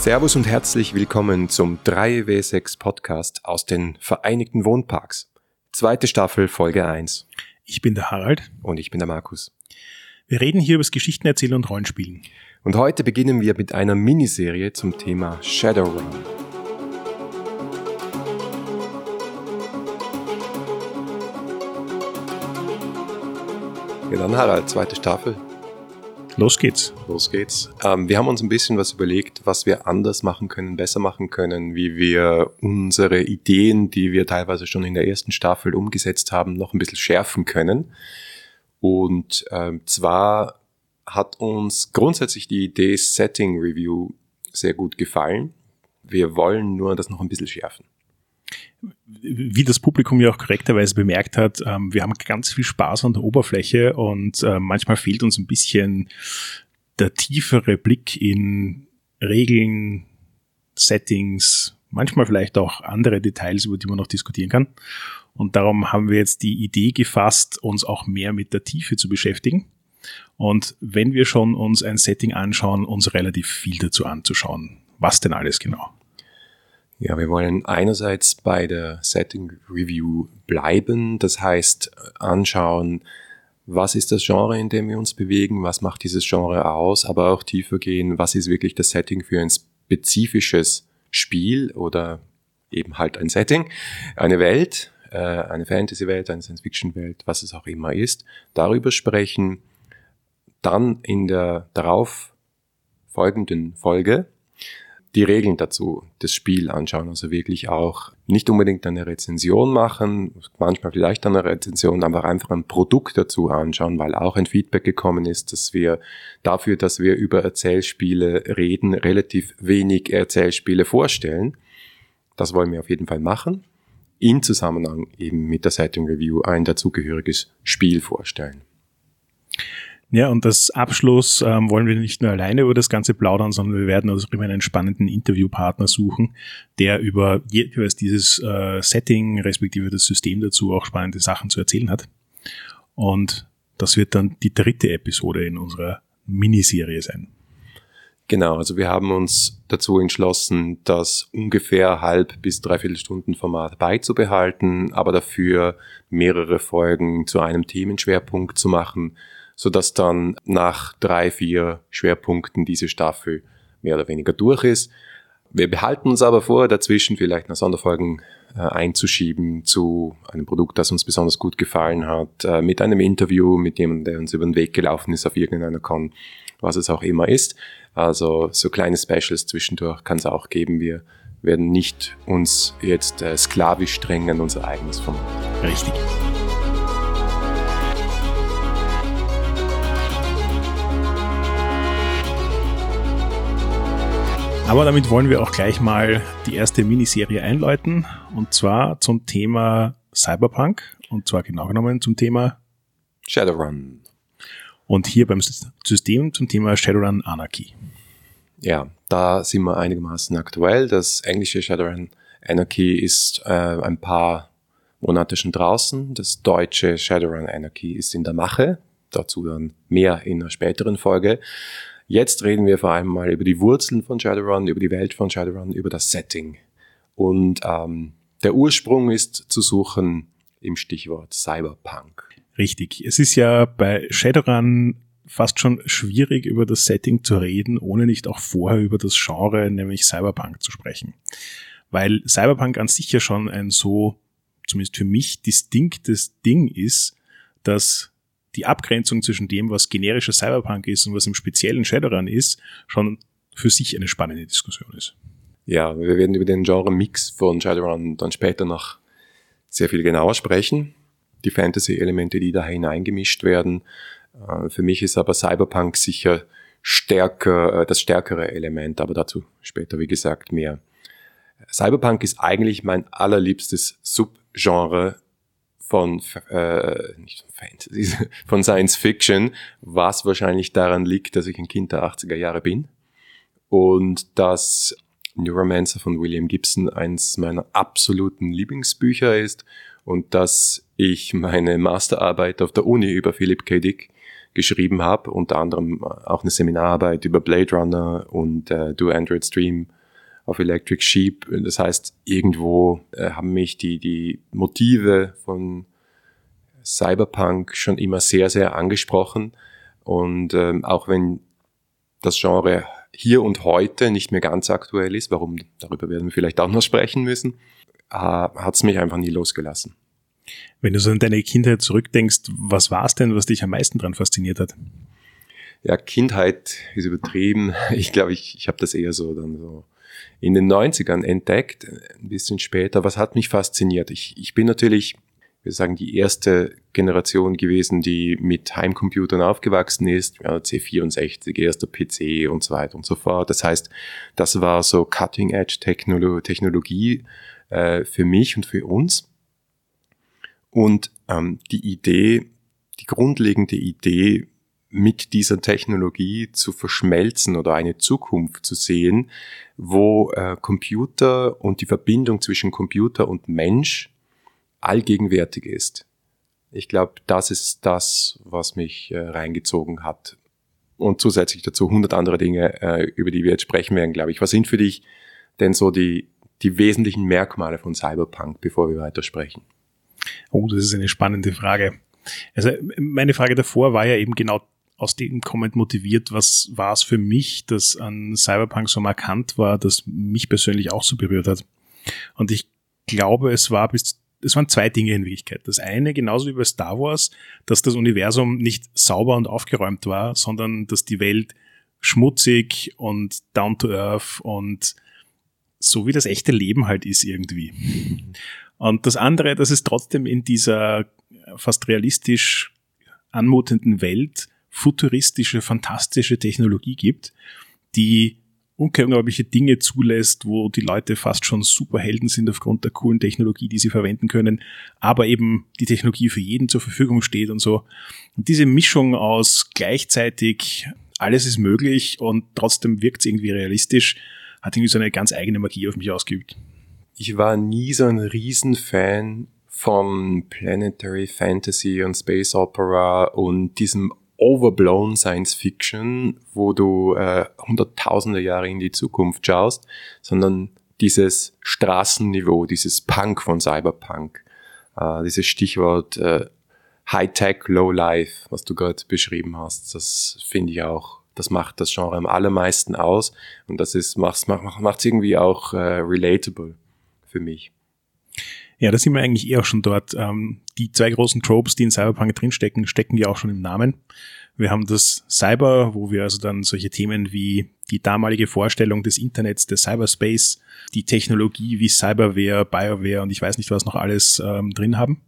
Servus und herzlich willkommen zum 3W6 Podcast aus den Vereinigten Wohnparks. Zweite Staffel, Folge 1. Ich bin der Harald. Und ich bin der Markus. Wir reden hier über das Geschichtenerzählen und Rollenspielen. Und heute beginnen wir mit einer Miniserie zum Thema Shadowrun. Ja, dann Harald, zweite Staffel. Los geht's. Los geht's. Ähm, wir haben uns ein bisschen was überlegt, was wir anders machen können, besser machen können, wie wir unsere Ideen, die wir teilweise schon in der ersten Staffel umgesetzt haben, noch ein bisschen schärfen können. Und ähm, zwar hat uns grundsätzlich die Idee Setting Review sehr gut gefallen. Wir wollen nur das noch ein bisschen schärfen wie das Publikum ja auch korrekterweise bemerkt hat, ähm, wir haben ganz viel Spaß an der Oberfläche und äh, manchmal fehlt uns ein bisschen der tiefere Blick in Regeln, Settings, manchmal vielleicht auch andere Details, über die man noch diskutieren kann. Und darum haben wir jetzt die Idee gefasst, uns auch mehr mit der Tiefe zu beschäftigen. Und wenn wir schon uns ein Setting anschauen, uns relativ viel dazu anzuschauen. Was denn alles genau? Ja, wir wollen einerseits bei der Setting Review bleiben, das heißt anschauen, was ist das Genre, in dem wir uns bewegen, was macht dieses Genre aus, aber auch tiefer gehen, was ist wirklich das Setting für ein spezifisches Spiel oder eben halt ein Setting, eine Welt, äh, eine Fantasy-Welt, eine Science-Fiction-Welt, was es auch immer ist, darüber sprechen, dann in der darauf folgenden Folge die Regeln dazu, das Spiel anschauen. Also wirklich auch nicht unbedingt eine Rezension machen, manchmal vielleicht eine Rezension, aber einfach ein Produkt dazu anschauen, weil auch ein Feedback gekommen ist, dass wir dafür, dass wir über Erzählspiele reden, relativ wenig Erzählspiele vorstellen. Das wollen wir auf jeden Fall machen. In Zusammenhang eben mit der Setting Review ein dazugehöriges Spiel vorstellen. Ja, und das Abschluss ähm, wollen wir nicht nur alleine über das Ganze plaudern, sondern wir werden also immer einen spannenden Interviewpartner suchen, der über jeweils dieses äh, Setting respektive das System dazu auch spannende Sachen zu erzählen hat. Und das wird dann die dritte Episode in unserer Miniserie sein. Genau, also wir haben uns dazu entschlossen, das ungefähr halb bis dreiviertel Stunden Format beizubehalten, aber dafür mehrere Folgen zu einem Themenschwerpunkt zu machen, so dass dann nach drei, vier Schwerpunkten diese Staffel mehr oder weniger durch ist. Wir behalten uns aber vor, dazwischen vielleicht noch Sonderfolgen äh, einzuschieben zu einem Produkt, das uns besonders gut gefallen hat, äh, mit einem Interview mit jemandem, der uns über den Weg gelaufen ist auf irgendeiner Con, was es auch immer ist. Also so kleine Specials zwischendurch kann es auch geben. Wir werden nicht uns jetzt äh, sklavisch streng an unser eigenes Format. Richtig. Aber damit wollen wir auch gleich mal die erste Miniserie einläuten. Und zwar zum Thema Cyberpunk. Und zwar genau genommen zum Thema Shadowrun. Und hier beim System zum Thema Shadowrun Anarchy. Ja, da sind wir einigermaßen aktuell. Das englische Shadowrun Anarchy ist äh, ein paar Monate schon draußen. Das deutsche Shadowrun Anarchy ist in der Mache. Dazu dann mehr in einer späteren Folge. Jetzt reden wir vor allem mal über die Wurzeln von Shadowrun, über die Welt von Shadowrun, über das Setting. Und ähm, der Ursprung ist zu suchen im Stichwort Cyberpunk. Richtig. Es ist ja bei Shadowrun fast schon schwierig, über das Setting zu reden, ohne nicht auch vorher über das Genre, nämlich Cyberpunk, zu sprechen. Weil Cyberpunk an sich ja schon ein so, zumindest für mich, distinktes Ding ist, dass die Abgrenzung zwischen dem, was generischer Cyberpunk ist und was im speziellen Shadowrun ist, schon für sich eine spannende Diskussion ist. Ja, wir werden über den Genre-Mix von Shadowrun dann später noch sehr viel genauer sprechen. Die Fantasy-Elemente, die da hineingemischt werden. Äh, für mich ist aber Cyberpunk sicher stärker, äh, das stärkere Element, aber dazu später, wie gesagt, mehr. Cyberpunk ist eigentlich mein allerliebstes Subgenre von, äh, nicht von Fantasy, von Science Fiction, was wahrscheinlich daran liegt, dass ich ein Kind der 80er Jahre bin und dass Neuromancer von William Gibson eins meiner absoluten Lieblingsbücher ist und dass ich meine Masterarbeit auf der Uni über Philip K. Dick geschrieben habe, unter anderem auch eine Seminararbeit über Blade Runner und äh, Do Android Stream auf Electric Sheep. Das heißt, irgendwo äh, haben mich die, die Motive von Cyberpunk schon immer sehr, sehr angesprochen. Und ähm, auch wenn das Genre hier und heute nicht mehr ganz aktuell ist, warum, darüber werden wir vielleicht auch noch sprechen müssen, äh, hat es mich einfach nie losgelassen. Wenn du so an deine Kindheit zurückdenkst, was war es denn, was dich am meisten daran fasziniert hat? Ja, Kindheit ist übertrieben. Ich glaube, ich, ich habe das eher so dann so in den 90ern entdeckt, ein bisschen später. Was hat mich fasziniert? Ich, ich bin natürlich, wir sagen, die erste Generation gewesen, die mit Heimcomputern aufgewachsen ist, ja, C64, erster PC und so weiter und so fort. Das heißt, das war so Cutting-Edge-Technologie äh, für mich und für uns. Und ähm, die Idee, die grundlegende Idee, mit dieser Technologie zu verschmelzen oder eine Zukunft zu sehen, wo äh, Computer und die Verbindung zwischen Computer und Mensch allgegenwärtig ist. Ich glaube, das ist das, was mich äh, reingezogen hat. Und zusätzlich dazu hundert andere Dinge, äh, über die wir jetzt sprechen werden, glaube ich. Was sind für dich denn so die, die wesentlichen Merkmale von Cyberpunk, bevor wir weitersprechen? Oh, das ist eine spannende Frage. Also meine Frage davor war ja eben genau aus dem kommend motiviert, was war es für mich, das an Cyberpunk so markant war, das mich persönlich auch so berührt hat. Und ich glaube, es war bis, es waren zwei Dinge in Wirklichkeit. Das eine, genauso wie bei Star Wars, dass das Universum nicht sauber und aufgeräumt war, sondern dass die Welt schmutzig und down to earth und so wie das echte Leben halt ist irgendwie. Und das andere, dass es trotzdem in dieser fast realistisch anmutenden Welt futuristische, fantastische Technologie gibt, die unglaubliche Dinge zulässt, wo die Leute fast schon Superhelden sind aufgrund der coolen Technologie, die sie verwenden können, aber eben die Technologie für jeden zur Verfügung steht und so. Und diese Mischung aus gleichzeitig alles ist möglich und trotzdem wirkt es irgendwie realistisch, hat irgendwie so eine ganz eigene Magie auf mich ausgeübt. Ich war nie so ein Riesenfan von Planetary Fantasy und Space Opera und diesem overblown Science Fiction, wo du äh, hunderttausende Jahre in die Zukunft schaust, sondern dieses Straßenniveau, dieses Punk von Cyberpunk, äh, dieses Stichwort äh, High-Tech, Low-Life, was du gerade beschrieben hast, das finde ich auch, das macht das Genre am allermeisten aus und das ist, macht, macht's irgendwie auch äh, relatable für mich. Ja, da sind wir eigentlich eher schon dort. Ähm, die zwei großen Tropes, die in Cyberpunk drinstecken, stecken ja auch schon im Namen. Wir haben das Cyber, wo wir also dann solche Themen wie die damalige Vorstellung des Internets, des Cyberspace, die Technologie wie Cyberware, Bioware und ich weiß nicht was noch alles ähm, drin haben.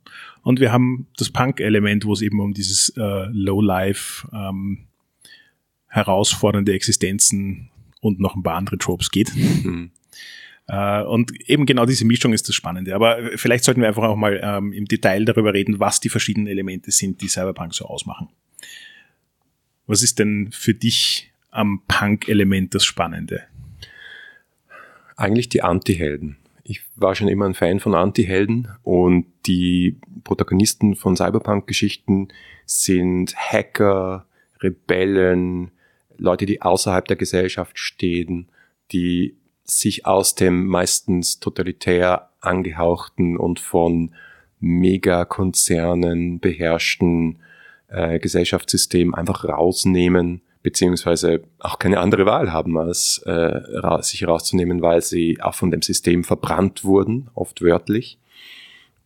Und wir haben das Punk-Element, wo es eben um dieses äh, Low-Life, ähm, herausfordernde Existenzen und noch ein paar andere Tropes geht. Mhm. Äh, und eben genau diese Mischung ist das Spannende. Aber vielleicht sollten wir einfach auch mal ähm, im Detail darüber reden, was die verschiedenen Elemente sind, die Cyberpunk so ausmachen. Was ist denn für dich am Punk-Element das Spannende? Eigentlich die Anti-Helden. Ich war schon immer ein Fan von Anti-Helden und die Protagonisten von Cyberpunk-Geschichten sind Hacker, Rebellen, Leute, die außerhalb der Gesellschaft stehen, die sich aus dem meistens totalitär angehauchten und von Megakonzernen beherrschten äh, Gesellschaftssystem einfach rausnehmen, beziehungsweise auch keine andere Wahl haben, als äh, sich rauszunehmen, weil sie auch von dem System verbrannt wurden, oft wörtlich,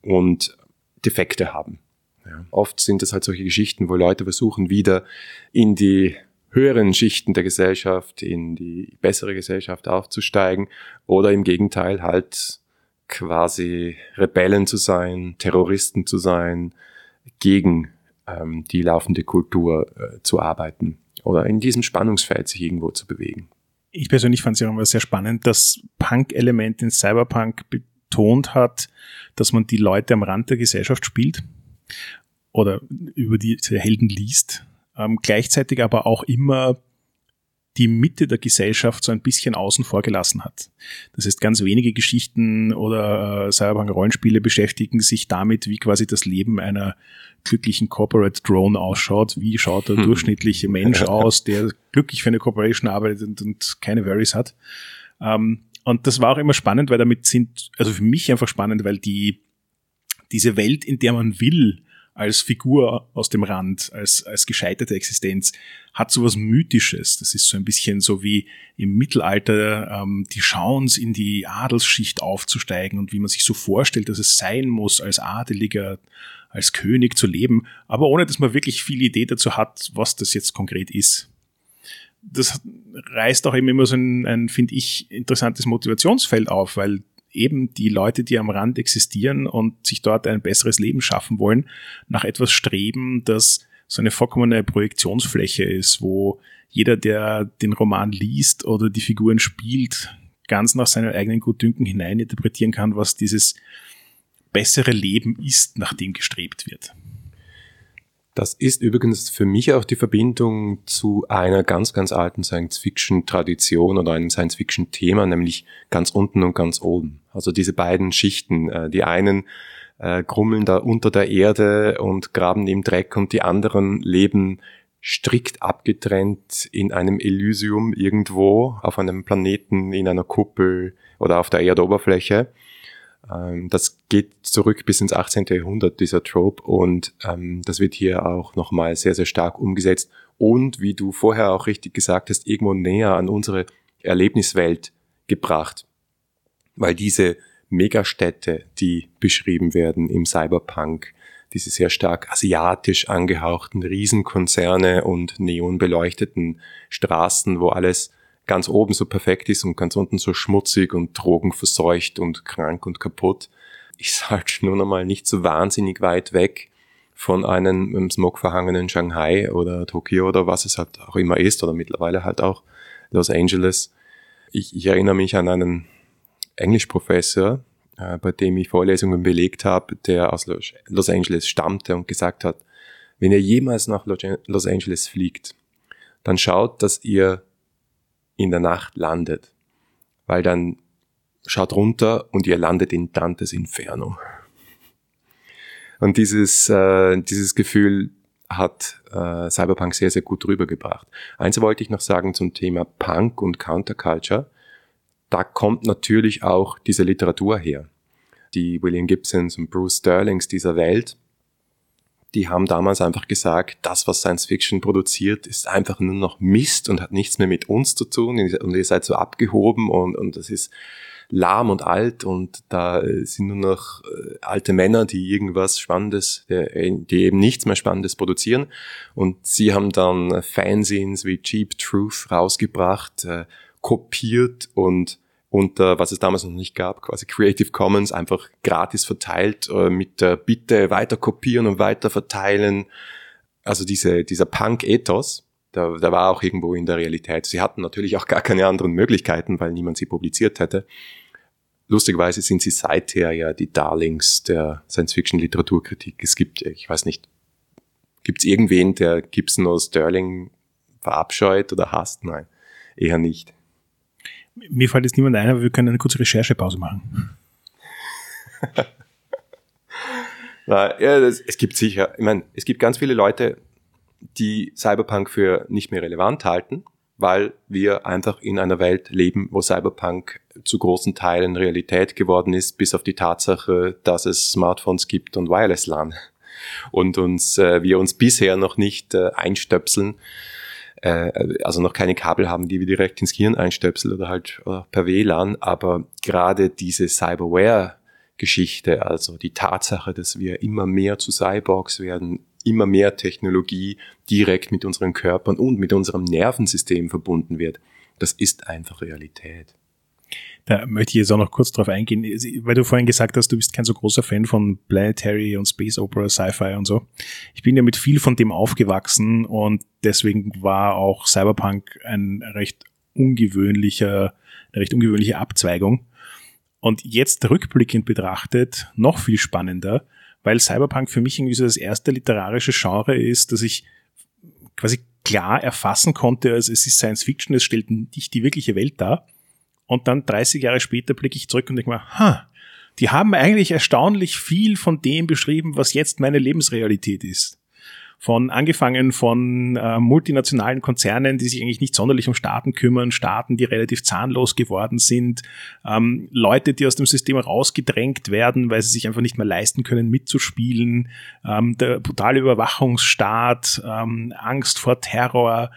und Defekte haben. Ja. Oft sind es halt solche Geschichten, wo Leute versuchen, wieder in die höheren Schichten der Gesellschaft in die bessere Gesellschaft aufzusteigen oder im Gegenteil halt quasi Rebellen zu sein, Terroristen zu sein, gegen ähm, die laufende Kultur äh, zu arbeiten oder in diesem Spannungsfeld sich irgendwo zu bewegen. Ich persönlich fand es ja immer sehr spannend, dass Punk-Element in Cyberpunk betont hat, dass man die Leute am Rand der Gesellschaft spielt oder über diese Helden liest ähm, gleichzeitig aber auch immer die Mitte der Gesellschaft so ein bisschen außen vor gelassen hat. Das heißt, ganz wenige Geschichten oder äh, Cyberpunk-Rollenspiele beschäftigen sich damit, wie quasi das Leben einer glücklichen Corporate Drone ausschaut. Wie schaut der hm. durchschnittliche Mensch aus, der glücklich für eine Corporation arbeitet und, und keine Worries hat. Ähm, und das war auch immer spannend, weil damit sind, also für mich einfach spannend, weil die, diese Welt, in der man will, als Figur aus dem Rand, als, als gescheiterte Existenz, hat sowas Mythisches. Das ist so ein bisschen so wie im Mittelalter ähm, die Chance, in die Adelsschicht aufzusteigen und wie man sich so vorstellt, dass es sein muss, als Adeliger, als König zu leben, aber ohne dass man wirklich viel Idee dazu hat, was das jetzt konkret ist. Das reißt auch immer so ein, ein finde ich, interessantes Motivationsfeld auf, weil eben die Leute, die am Rand existieren und sich dort ein besseres Leben schaffen wollen, nach etwas streben, das so eine vollkommene Projektionsfläche ist, wo jeder, der den Roman liest oder die Figuren spielt, ganz nach seinem eigenen Gutdünken hineininterpretieren kann, was dieses bessere Leben ist, nach dem gestrebt wird. Das ist übrigens für mich auch die Verbindung zu einer ganz, ganz alten Science-Fiction-Tradition oder einem Science-Fiction-Thema, nämlich ganz unten und ganz oben. Also diese beiden Schichten. Äh, die einen äh, grummeln da unter der Erde und graben im Dreck und die anderen leben strikt abgetrennt in einem Elysium irgendwo auf einem Planeten, in einer Kuppel oder auf der Erdoberfläche. Ähm, das geht zurück bis ins 18. Jahrhundert, dieser Trope, und ähm, das wird hier auch nochmal sehr, sehr stark umgesetzt und, wie du vorher auch richtig gesagt hast, irgendwo näher an unsere Erlebniswelt gebracht. Weil diese Megastädte, die beschrieben werden im Cyberpunk, diese sehr stark asiatisch angehauchten Riesenkonzerne und neonbeleuchteten Straßen, wo alles ganz oben so perfekt ist und ganz unten so schmutzig und drogenverseucht und krank und kaputt, ist halt nur noch mal nicht so wahnsinnig weit weg von einem smogverhangenen Shanghai oder Tokio oder was es halt auch immer ist oder mittlerweile halt auch Los Angeles. Ich, ich erinnere mich an einen Englischprofessor, äh, bei dem ich Vorlesungen belegt habe, der aus Los Angeles stammte und gesagt hat, wenn ihr jemals nach Los Angeles fliegt, dann schaut, dass ihr in der Nacht landet. Weil dann schaut runter und ihr landet in Dantes Inferno. Und dieses, äh, dieses Gefühl hat äh, Cyberpunk sehr, sehr gut rübergebracht. Eins wollte ich noch sagen zum Thema Punk und Counterculture. Da kommt natürlich auch diese Literatur her. Die William Gibsons und Bruce Sterlings dieser Welt, die haben damals einfach gesagt, das, was Science Fiction produziert, ist einfach nur noch Mist und hat nichts mehr mit uns zu tun und ihr seid so abgehoben und, und das ist lahm und alt und da sind nur noch äh, alte Männer, die irgendwas Spannendes, die eben nichts mehr Spannendes produzieren. Und sie haben dann Fanzines wie Cheap Truth rausgebracht, äh, kopiert und unter, was es damals noch nicht gab, quasi Creative Commons einfach gratis verteilt, äh, mit der Bitte weiter kopieren und weiter verteilen. Also diese, dieser Punk-Ethos, der, der war auch irgendwo in der Realität. Sie hatten natürlich auch gar keine anderen Möglichkeiten, weil niemand sie publiziert hätte. Lustigerweise sind sie seither ja die Darlings der Science-Fiction-Literaturkritik. Es gibt, ich weiß nicht, gibt es irgendwen, der Gibson oder Sterling verabscheut oder hasst? Nein, eher nicht. Mir fällt jetzt niemand ein, aber wir können eine kurze Recherchepause machen. Na, ja, das, es gibt sicher, ich meine, es gibt ganz viele Leute, die Cyberpunk für nicht mehr relevant halten, weil wir einfach in einer Welt leben, wo Cyberpunk zu großen Teilen Realität geworden ist, bis auf die Tatsache, dass es Smartphones gibt und Wireless LAN und uns äh, wir uns bisher noch nicht äh, einstöpseln äh, also noch keine Kabel haben, die wir direkt ins Gehirn einstöpseln oder halt oder per WLAN, aber gerade diese Cyberware-Geschichte, also die Tatsache, dass wir immer mehr zu Cyborgs werden, immer mehr Technologie direkt mit unseren Körpern und mit unserem Nervensystem verbunden wird, das ist einfach Realität. Da möchte ich jetzt auch noch kurz drauf eingehen, weil du vorhin gesagt hast, du bist kein so großer Fan von Planetary und Space Opera, Sci-Fi und so. Ich bin ja mit viel von dem aufgewachsen und deswegen war auch Cyberpunk ein recht ungewöhnlicher, eine recht ungewöhnliche Abzweigung. Und jetzt rückblickend betrachtet noch viel spannender, weil Cyberpunk für mich irgendwie so das erste literarische Genre ist, das ich quasi klar erfassen konnte, also es ist Science Fiction, es stellt nicht die wirkliche Welt dar. Und dann 30 Jahre später blicke ich zurück und denke mir, ha, die haben eigentlich erstaunlich viel von dem beschrieben, was jetzt meine Lebensrealität ist. Von angefangen von äh, multinationalen Konzernen, die sich eigentlich nicht sonderlich um Staaten kümmern, Staaten, die relativ zahnlos geworden sind, ähm, Leute, die aus dem System rausgedrängt werden, weil sie sich einfach nicht mehr leisten können, mitzuspielen, ähm, der brutale Überwachungsstaat, ähm, Angst vor Terror,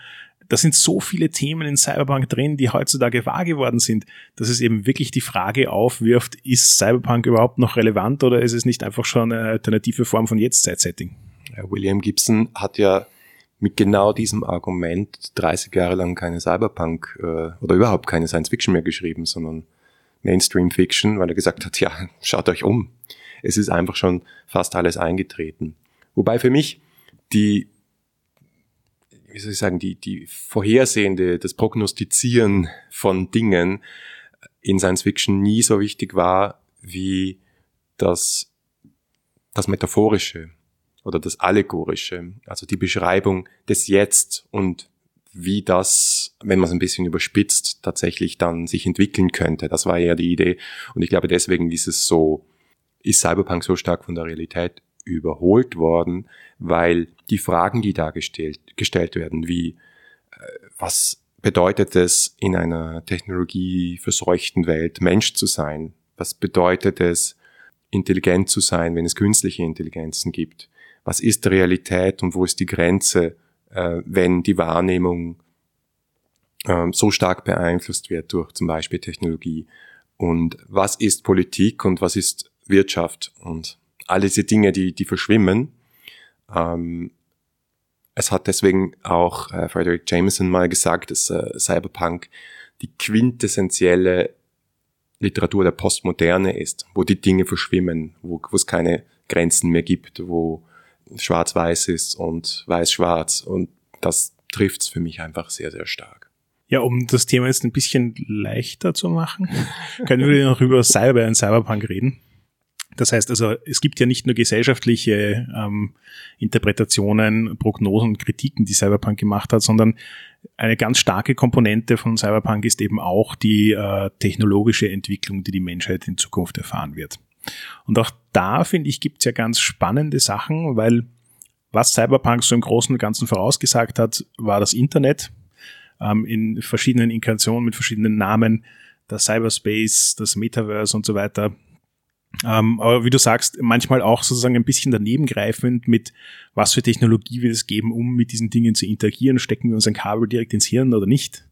da sind so viele Themen in Cyberpunk drin, die heutzutage wahr geworden sind, dass es eben wirklich die Frage aufwirft, ist Cyberpunk überhaupt noch relevant oder ist es nicht einfach schon eine alternative Form von Jetztzeit-Setting? William Gibson hat ja mit genau diesem Argument 30 Jahre lang keine Cyberpunk äh, oder überhaupt keine Science Fiction mehr geschrieben, sondern Mainstream Fiction, weil er gesagt hat, ja, schaut euch um. Es ist einfach schon fast alles eingetreten. Wobei für mich die, wie soll ich sagen, die, die Vorhersehende, das Prognostizieren von Dingen in Science Fiction nie so wichtig war wie das, das Metaphorische oder das Allegorische, also die Beschreibung des Jetzt und wie das, wenn man es ein bisschen überspitzt, tatsächlich dann sich entwickeln könnte. Das war ja die Idee. Und ich glaube, deswegen ist es so, ist Cyberpunk so stark von der Realität überholt worden, weil die Fragen, die da gestellt, gestellt werden, wie äh, was bedeutet es in einer technologieverseuchten Welt Mensch zu sein? Was bedeutet es intelligent zu sein, wenn es künstliche Intelligenzen gibt? was ist Realität und wo ist die Grenze, äh, wenn die Wahrnehmung äh, so stark beeinflusst wird durch zum Beispiel Technologie. Und was ist Politik und was ist Wirtschaft und all diese Dinge, die, die verschwimmen. Ähm, es hat deswegen auch äh, Frederick Jameson mal gesagt, dass äh, Cyberpunk die quintessentielle Literatur der Postmoderne ist, wo die Dinge verschwimmen, wo, es keine Grenzen mehr gibt, wo schwarz-weiß ist und weiß-schwarz. Und das trifft's für mich einfach sehr, sehr stark. Ja, um das Thema jetzt ein bisschen leichter zu machen, können wir noch über Cyber und Cyberpunk reden. Das heißt also, es gibt ja nicht nur gesellschaftliche ähm, Interpretationen, Prognosen und Kritiken, die Cyberpunk gemacht hat, sondern eine ganz starke Komponente von Cyberpunk ist eben auch die äh, technologische Entwicklung, die die Menschheit in Zukunft erfahren wird. Und auch da, finde ich, gibt es ja ganz spannende Sachen, weil was Cyberpunk so im Großen und Ganzen vorausgesagt hat, war das Internet ähm, in verschiedenen Inkarnationen mit verschiedenen Namen, der Cyberspace, das Metaverse und so weiter. Ähm, aber wie du sagst, manchmal auch sozusagen ein bisschen daneben greifend mit, was für Technologie wird es geben, um mit diesen Dingen zu interagieren. Stecken wir uns ein Kabel direkt ins Hirn oder nicht?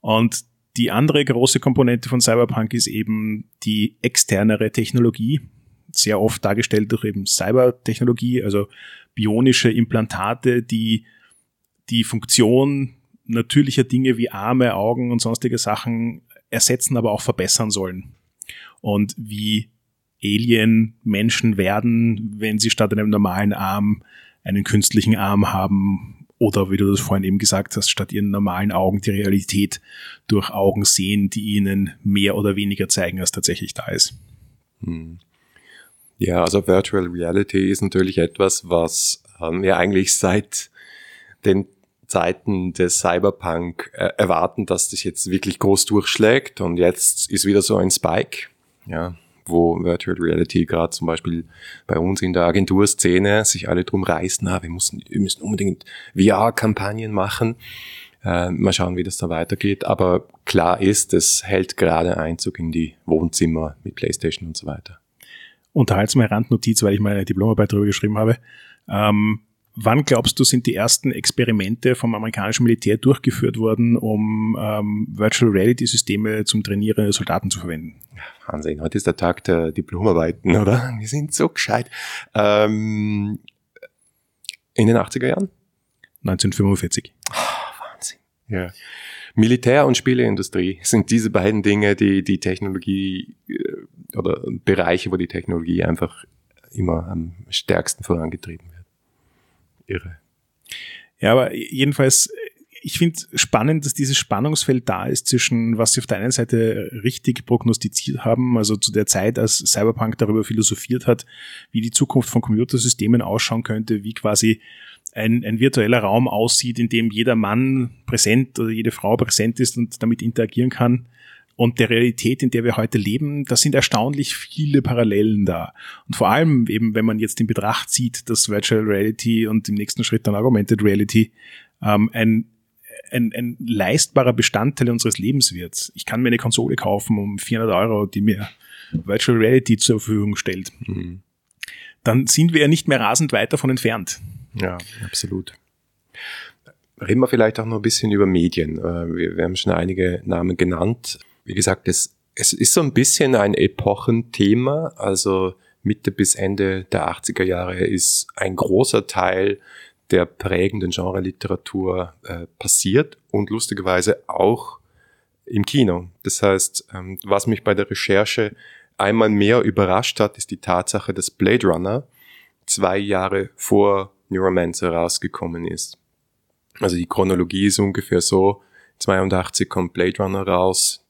Und die andere große Komponente von Cyberpunk ist eben die externere Technologie, sehr oft dargestellt durch eben Cybertechnologie, also bionische Implantate, die die Funktion natürlicher Dinge wie Arme, Augen und sonstige Sachen ersetzen, aber auch verbessern sollen. Und wie Alien Menschen werden, wenn sie statt einem normalen Arm einen künstlichen Arm haben oder wie du das vorhin eben gesagt hast, statt ihren normalen Augen die Realität durch Augen sehen, die ihnen mehr oder weniger zeigen, als tatsächlich da ist. Hm. Ja, also Virtual Reality ist natürlich etwas, was ähm, wir eigentlich seit den Zeiten des Cyberpunk äh, erwarten, dass das jetzt wirklich groß durchschlägt und jetzt ist wieder so ein Spike. Ja, wo Virtual Reality gerade zum Beispiel bei uns in der Agenturszene sich alle drum reißen, na, wir, müssen, wir müssen unbedingt VR-Kampagnen machen. Äh, mal schauen, wie das da weitergeht. Aber klar ist, es hält gerade Einzug in die Wohnzimmer mit Playstation und so weiter. Unterhaltsame Randnotiz, weil ich meine Diplomarbeit darüber geschrieben habe. Ähm, Wann glaubst du, sind die ersten Experimente vom amerikanischen Militär durchgeführt worden, um ähm, Virtual Reality Systeme zum Trainieren der Soldaten zu verwenden? Wahnsinn, heute ist der Tag der Diplomarbeiten, oder? Wir sind so gescheit. Ähm, in den 80er Jahren? 1945. Oh, Wahnsinn. Ja. Militär und Spieleindustrie sind diese beiden Dinge, die die Technologie äh, oder Bereiche, wo die Technologie einfach immer am stärksten vorangetrieben wird irre. Ja, aber jedenfalls, ich finde spannend, dass dieses Spannungsfeld da ist zwischen, was sie auf der einen Seite richtig prognostiziert haben, also zu der Zeit, als Cyberpunk darüber philosophiert hat, wie die Zukunft von Computersystemen ausschauen könnte, wie quasi ein, ein virtueller Raum aussieht, in dem jeder Mann präsent oder jede Frau präsent ist und damit interagieren kann. Und der Realität, in der wir heute leben, da sind erstaunlich viele Parallelen da. Und vor allem eben, wenn man jetzt in Betracht zieht, dass Virtual Reality und im nächsten Schritt dann Augmented Reality ähm, ein, ein, ein leistbarer Bestandteil unseres Lebens wird. Ich kann mir eine Konsole kaufen um 400 Euro, die mir Virtual Reality zur Verfügung stellt. Mhm. Dann sind wir ja nicht mehr rasend weit davon entfernt. Ja, absolut. Reden wir vielleicht auch noch ein bisschen über Medien. Äh, wir, wir haben schon einige Namen genannt. Wie gesagt, es, es ist so ein bisschen ein Epochenthema. Also Mitte bis Ende der 80er Jahre ist ein großer Teil der prägenden Genre-Literatur äh, passiert und lustigerweise auch im Kino. Das heißt, ähm, was mich bei der Recherche einmal mehr überrascht hat, ist die Tatsache, dass Blade Runner zwei Jahre vor Neuromancer rausgekommen ist. Also die Chronologie ist ungefähr so, 82 kommt Blade Runner raus.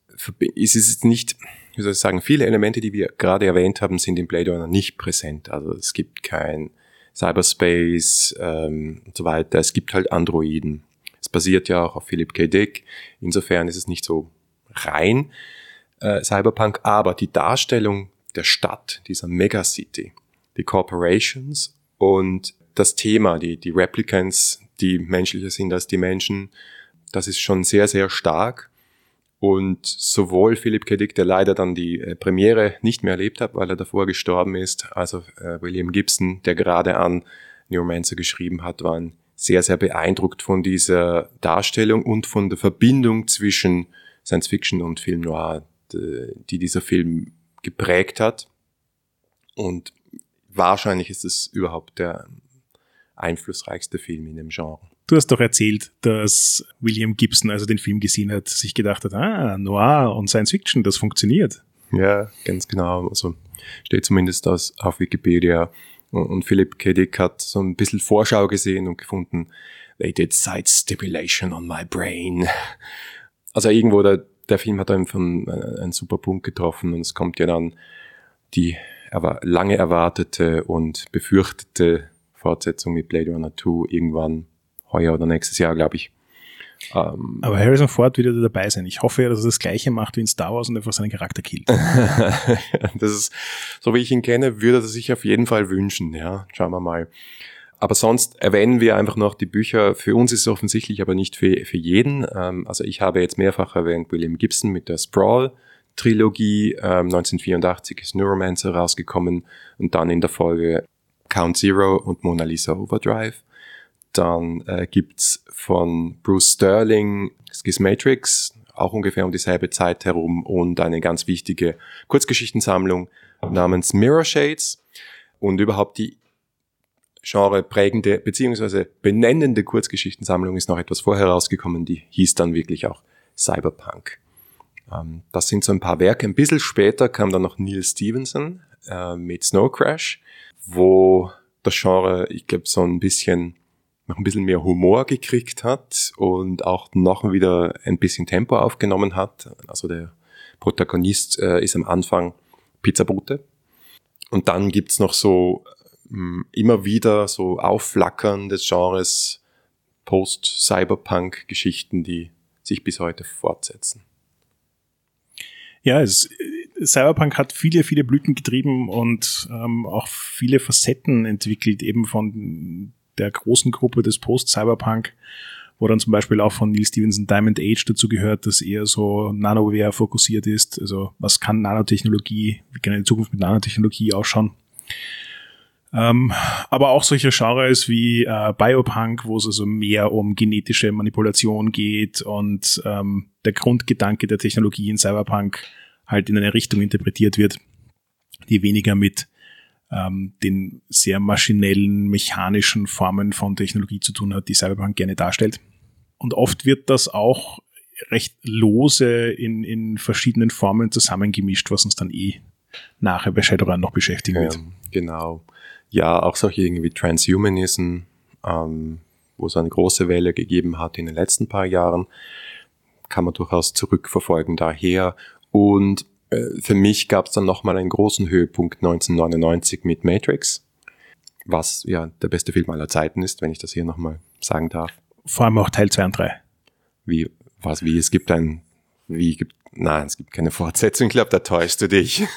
Es ist nicht, wie soll ich sagen, viele Elemente, die wir gerade erwähnt haben, sind in Blade Runner nicht präsent. Also es gibt kein Cyberspace ähm, und so weiter. Es gibt halt Androiden. Es basiert ja auch auf Philip K. Dick. Insofern ist es nicht so rein äh, Cyberpunk, aber die Darstellung der Stadt, dieser Megacity, die Corporations und das Thema, die, die Replicants, die menschlicher sind als die Menschen, das ist schon sehr, sehr stark. Und sowohl Philip K. Dick, der leider dann die äh, Premiere nicht mehr erlebt hat, weil er davor gestorben ist, also äh, William Gibson, der gerade an Neuromancer geschrieben hat, waren sehr, sehr beeindruckt von dieser Darstellung und von der Verbindung zwischen Science Fiction und Film Noir, die dieser Film geprägt hat. Und wahrscheinlich ist es überhaupt der einflussreichste Film in dem Genre. Du hast doch erzählt, dass William Gibson, also den Film gesehen hat, sich gedacht hat, ah, Noir und Science Fiction, das funktioniert. Ja, ganz genau. Also steht zumindest das auf Wikipedia. Und Philip K. Dick hat so ein bisschen Vorschau gesehen und gefunden, they did side stimulation on my brain. Also irgendwo der, der Film hat einfach einen, einen super Punkt getroffen und es kommt ja dann die lange erwartete und befürchtete Fortsetzung mit Blade Runner 2 irgendwann heuer oder nächstes Jahr, glaube ich. Ähm, Aber Harrison Ford wird ja dabei sein. Ich hoffe ja, dass er das Gleiche macht wie in Star Wars und einfach seinen Charakter killt. das ist, so wie ich ihn kenne, würde er sich auf jeden Fall wünschen, ja. Schauen wir mal. Aber sonst erwähnen wir einfach noch die Bücher. Für uns ist es offensichtlich, aber nicht für, für jeden. Ähm, also ich habe jetzt mehrfach erwähnt William Gibson mit der Sprawl. Trilogie. Ähm, 1984 ist Neuromancer rausgekommen und dann in der Folge Count Zero und Mona Lisa Overdrive. Dann äh, gibt's von Bruce Sterling Schismatrix, auch ungefähr um dieselbe Zeit herum und eine ganz wichtige Kurzgeschichtensammlung namens Mirror Shades und überhaupt die genreprägende beziehungsweise benennende Kurzgeschichtensammlung ist noch etwas vorher rausgekommen, die hieß dann wirklich auch Cyberpunk. Ähm, das sind so ein paar Werke. Ein bisschen später kam dann noch Neil Stevenson äh, mit Snow Crash, wo das Genre, ich glaube, so ein bisschen noch ein bisschen mehr Humor gekriegt hat und auch noch wieder ein bisschen Tempo aufgenommen hat. Also der Protagonist äh, ist am Anfang Pizzabote. Und dann gibt's noch so immer wieder so Aufflackern des Genres Post-Cyberpunk-Geschichten, die sich bis heute fortsetzen. Ja, es, Cyberpunk hat viele, viele Blüten getrieben und ähm, auch viele Facetten entwickelt, eben von der großen Gruppe des Post-Cyberpunk, wo dann zum Beispiel auch von Neil Stevenson Diamond Age dazu gehört, dass eher so Nanoware fokussiert ist. Also was kann Nanotechnologie, wie kann eine Zukunft mit Nanotechnologie ausschauen? Ähm, aber auch solche Genres wie äh, Biopunk, wo es also mehr um genetische Manipulation geht und ähm, der Grundgedanke der Technologie in Cyberpunk halt in eine Richtung interpretiert wird, die weniger mit ähm, den sehr maschinellen, mechanischen Formen von Technologie zu tun hat, die Cyberpunk gerne darstellt. Und oft wird das auch recht lose in, in verschiedenen Formen zusammengemischt, was uns dann eh nachher bei Shadowrun noch beschäftigen wird. Ja, genau ja auch solche irgendwie Transhumanism, ähm, wo es eine große Welle gegeben hat in den letzten paar Jahren, kann man durchaus zurückverfolgen daher. Und für mich gab es dann nochmal einen großen Höhepunkt 1999 mit Matrix, was ja der beste Film aller Zeiten ist, wenn ich das hier nochmal sagen darf. Vor allem auch Teil 2 und 3. Wie, was, wie, es gibt ein, wie gibt, nein, es gibt keine Fortsetzung, ich glaube, da täuschst du dich.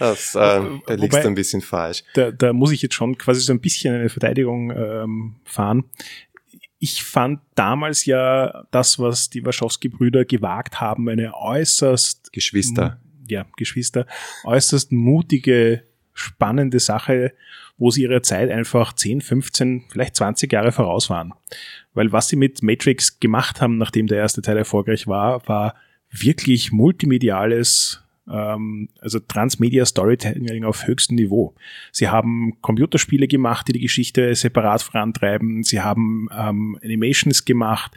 Das, ähm, da liegst du ein bisschen falsch. Da, da muss ich jetzt schon quasi so ein bisschen eine Verteidigung ähm, fahren. Ich fand damals ja das, was die Wachowski-Brüder gewagt haben, eine äußerst Geschwister. Ja, Geschwister, äußerst mutige, spannende Sache, wo sie ihrer Zeit einfach 10, 15, vielleicht 20 Jahre voraus waren. Weil was sie mit Matrix gemacht haben, nachdem der erste Teil erfolgreich war, war wirklich multimediales also Transmedia Storytelling auf höchstem Niveau. Sie haben Computerspiele gemacht, die die Geschichte separat vorantreiben. Sie haben ähm, Animations gemacht.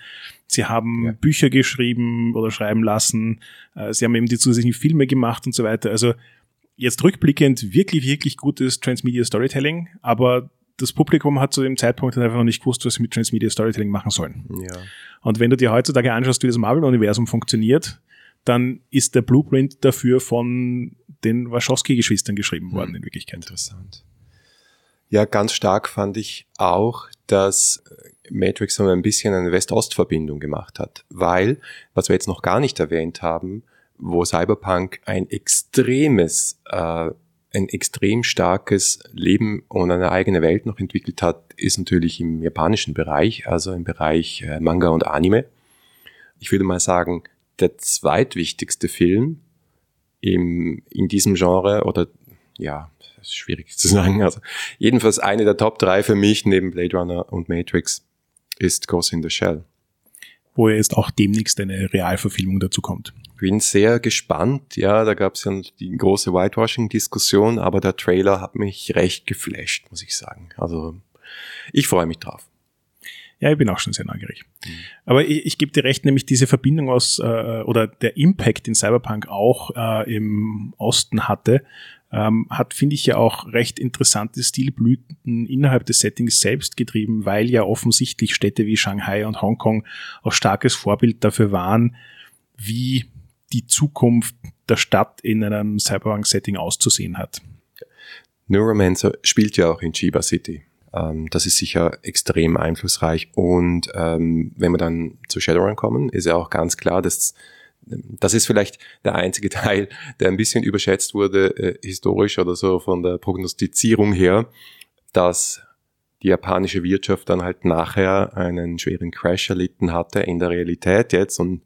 Sie haben ja. Bücher geschrieben oder schreiben lassen. Äh, sie haben eben die zusätzlichen Filme gemacht und so weiter. Also jetzt rückblickend wirklich, wirklich gutes Transmedia Storytelling, aber das Publikum hat zu dem Zeitpunkt einfach noch nicht gewusst, was sie mit Transmedia Storytelling machen sollen. Ja. Und wenn du dir heutzutage anschaust, wie das Marvel-Universum funktioniert, dann ist der Blueprint dafür von den Wachowski-Geschwistern geschrieben worden, hm. in Wirklichkeit. Interessant. Ja, ganz stark fand ich auch, dass Matrix so ein bisschen eine West-Ost-Verbindung gemacht hat, weil, was wir jetzt noch gar nicht erwähnt haben, wo Cyberpunk ein extremes, äh, ein extrem starkes Leben und eine eigene Welt noch entwickelt hat, ist natürlich im japanischen Bereich, also im Bereich äh, Manga und Anime. Ich würde mal sagen, der zweitwichtigste Film im, in diesem Genre oder ja, das ist schwierig zu sagen. Also jedenfalls eine der Top drei für mich neben Blade Runner und Matrix ist Ghost in the Shell. Wo jetzt auch demnächst eine Realverfilmung dazu kommt. Bin sehr gespannt. Ja, da gab es ja die große Whitewashing-Diskussion, aber der Trailer hat mich recht geflasht, muss ich sagen. Also ich freue mich drauf. Ja, ich bin auch schon sehr neugierig. Mhm. Aber ich, ich gebe dir recht, nämlich diese Verbindung aus äh, oder der Impact, den Cyberpunk auch äh, im Osten hatte, ähm, hat, finde ich, ja auch recht interessante Stilblüten innerhalb des Settings selbst getrieben, weil ja offensichtlich Städte wie Shanghai und Hongkong auch starkes Vorbild dafür waren, wie die Zukunft der Stadt in einem Cyberpunk-Setting auszusehen hat. Neuromancer spielt ja auch in Chiba City. Ähm, das ist sicher extrem einflussreich. Und ähm, wenn wir dann zu Shadowrun kommen, ist ja auch ganz klar, dass das ist vielleicht der einzige Teil, der ein bisschen überschätzt wurde, äh, historisch oder so von der Prognostizierung her, dass die japanische Wirtschaft dann halt nachher einen schweren Crash erlitten hatte in der Realität jetzt und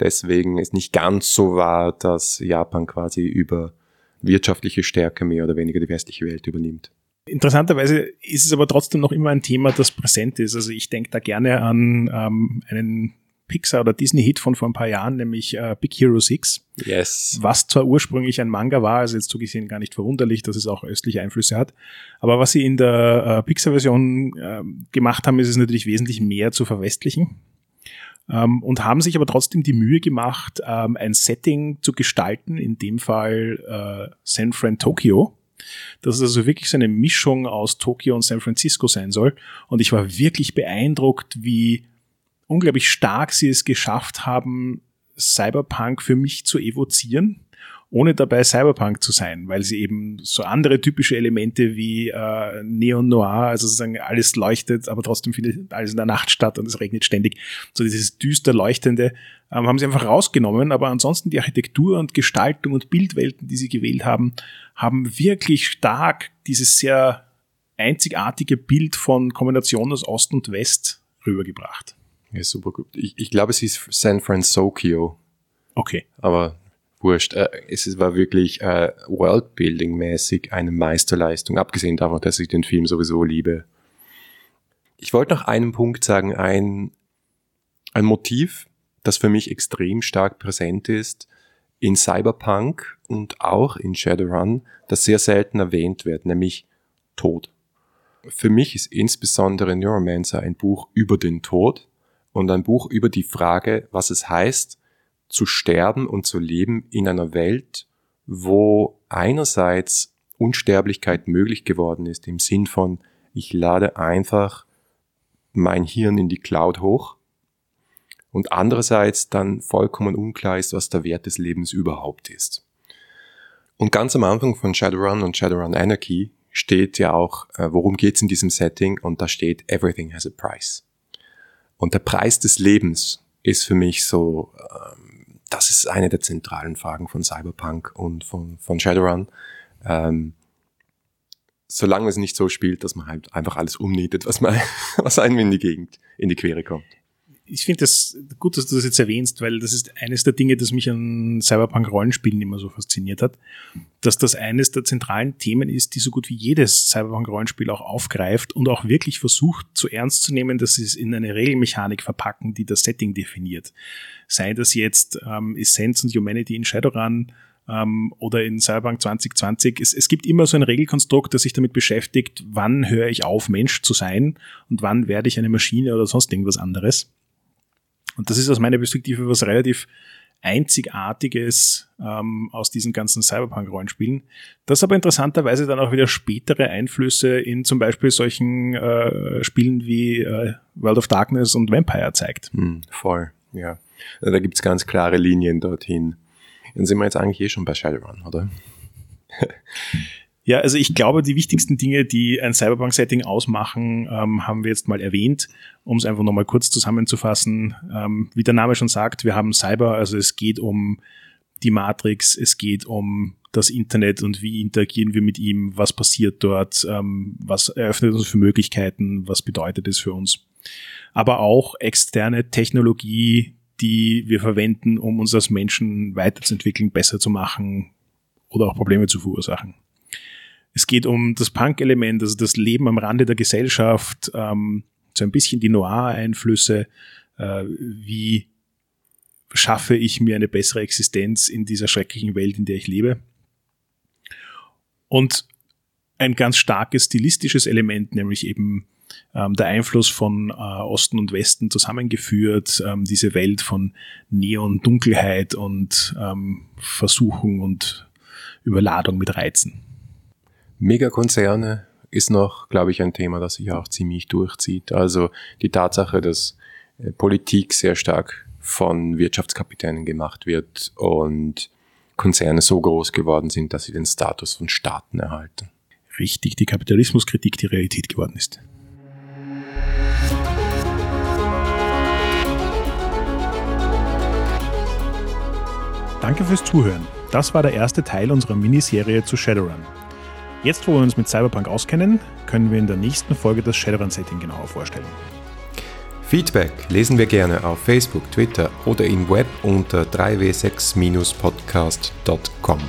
deswegen es nicht ganz so war, dass Japan quasi über wirtschaftliche Stärke mehr oder weniger die westliche Welt übernimmt. Interessanterweise ist es aber trotzdem noch immer ein Thema, das präsent ist. Also ich denke da gerne an ähm, einen Pixar- oder Disney-Hit von vor ein paar Jahren, nämlich äh, Big Hero 6. Yes. Was zwar ursprünglich ein Manga war, also jetzt zugesehen gar nicht verwunderlich, dass es auch östliche Einflüsse hat. Aber was sie in der äh, Pixar-Version äh, gemacht haben, ist es natürlich wesentlich mehr zu verwestlichen. Ähm, und haben sich aber trotzdem die Mühe gemacht, ähm, ein Setting zu gestalten, in dem Fall äh, San Fran Tokyo dass es also wirklich so eine Mischung aus Tokio und San Francisco sein soll. Und ich war wirklich beeindruckt, wie unglaublich stark sie es geschafft haben, Cyberpunk für mich zu evozieren ohne dabei Cyberpunk zu sein, weil sie eben so andere typische Elemente wie äh, Neon Noir, also sozusagen alles leuchtet, aber trotzdem findet alles in der Nacht statt und es regnet ständig. So dieses düster leuchtende ähm, haben sie einfach rausgenommen, aber ansonsten die Architektur und Gestaltung und Bildwelten, die sie gewählt haben, haben wirklich stark dieses sehr einzigartige Bild von Kombination aus Ost und West rübergebracht. Ja, super gut. Ich, ich glaube, es ist San Francisco. Okay. Aber wurscht. Äh, es war wirklich äh, Worldbuilding-mäßig eine Meisterleistung, abgesehen davon, dass ich den Film sowieso liebe. Ich wollte noch einen Punkt sagen, ein, ein Motiv, das für mich extrem stark präsent ist in Cyberpunk und auch in Shadowrun, das sehr selten erwähnt wird, nämlich Tod. Für mich ist insbesondere Neuromancer ein Buch über den Tod und ein Buch über die Frage, was es heißt, zu sterben und zu leben in einer Welt, wo einerseits Unsterblichkeit möglich geworden ist im Sinn von, ich lade einfach mein Hirn in die Cloud hoch und andererseits dann vollkommen unklar ist, was der Wert des Lebens überhaupt ist. Und ganz am Anfang von Shadowrun und Shadowrun Anarchy steht ja auch, äh, worum geht's in diesem Setting und da steht, everything has a price. Und der Preis des Lebens ist für mich so, ähm, das ist eine der zentralen Fragen von Cyberpunk und von, von Shadowrun. Ähm, solange es nicht so spielt, dass man halt einfach alles umnietet, was, man, was einem in die Gegend, in die Quere kommt ich finde das gut, dass du das jetzt erwähnst, weil das ist eines der Dinge, das mich an Cyberpunk-Rollenspielen immer so fasziniert hat, dass das eines der zentralen Themen ist, die so gut wie jedes Cyberpunk-Rollenspiel auch aufgreift und auch wirklich versucht, zu ernst zu nehmen, dass sie es in eine Regelmechanik verpacken, die das Setting definiert. Sei das jetzt ähm, Essence und Humanity in Shadowrun, ähm, oder in Cyberpunk 2020. Es, es gibt immer so ein Regelkonstrukt, das sich damit beschäftigt, wann höre ich auf, Mensch zu sein und wann werde ich eine Maschine oder sonst irgendwas anderes. Und das ist aus meiner Perspektive was relativ Einzigartiges ähm, aus diesen ganzen Cyberpunk-Rollenspielen, das aber interessanterweise dann auch wieder spätere Einflüsse in zum Beispiel solchen äh, Spielen wie äh, World of Darkness und Vampire zeigt. Hm, voll, ja. Da gibt's ganz klare Linien dorthin. Dann sind wir jetzt eigentlich eh schon bei Shadowrun, oder? Ja, also ich glaube, die wichtigsten Dinge, die ein Cyberpunk-Setting ausmachen, ähm, haben wir jetzt mal erwähnt. Um es einfach nochmal kurz zusammenzufassen, ähm, wie der Name schon sagt, wir haben Cyber, also es geht um die Matrix, es geht um das Internet und wie interagieren wir mit ihm, was passiert dort, ähm, was eröffnet uns für Möglichkeiten, was bedeutet es für uns. Aber auch externe Technologie, die wir verwenden, um uns als Menschen weiterzuentwickeln, besser zu machen oder auch Probleme zu verursachen. Es geht um das Punk-Element, also das Leben am Rande der Gesellschaft, ähm, so ein bisschen die Noir-Einflüsse, äh, wie schaffe ich mir eine bessere Existenz in dieser schrecklichen Welt, in der ich lebe. Und ein ganz starkes stilistisches Element, nämlich eben ähm, der Einfluss von äh, Osten und Westen zusammengeführt, ähm, diese Welt von Neon, Dunkelheit und ähm, Versuchung und Überladung mit Reizen. Megakonzerne ist noch, glaube ich, ein Thema, das sich auch ziemlich durchzieht. Also die Tatsache, dass äh, Politik sehr stark von Wirtschaftskapitänen gemacht wird und Konzerne so groß geworden sind, dass sie den Status von Staaten erhalten. Richtig, die Kapitalismuskritik die Realität geworden ist. Danke fürs Zuhören. Das war der erste Teil unserer Miniserie zu Shadowrun. Jetzt, wo wir uns mit Cyberpunk auskennen, können wir in der nächsten Folge das Shadowrun-Setting genauer vorstellen. Feedback lesen wir gerne auf Facebook, Twitter oder im Web unter 3w6-podcast.com.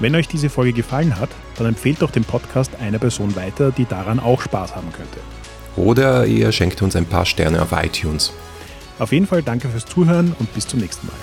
Wenn euch diese Folge gefallen hat, dann empfehlt doch den Podcast einer Person weiter, die daran auch Spaß haben könnte. Oder ihr schenkt uns ein paar Sterne auf iTunes. Auf jeden Fall danke fürs Zuhören und bis zum nächsten Mal.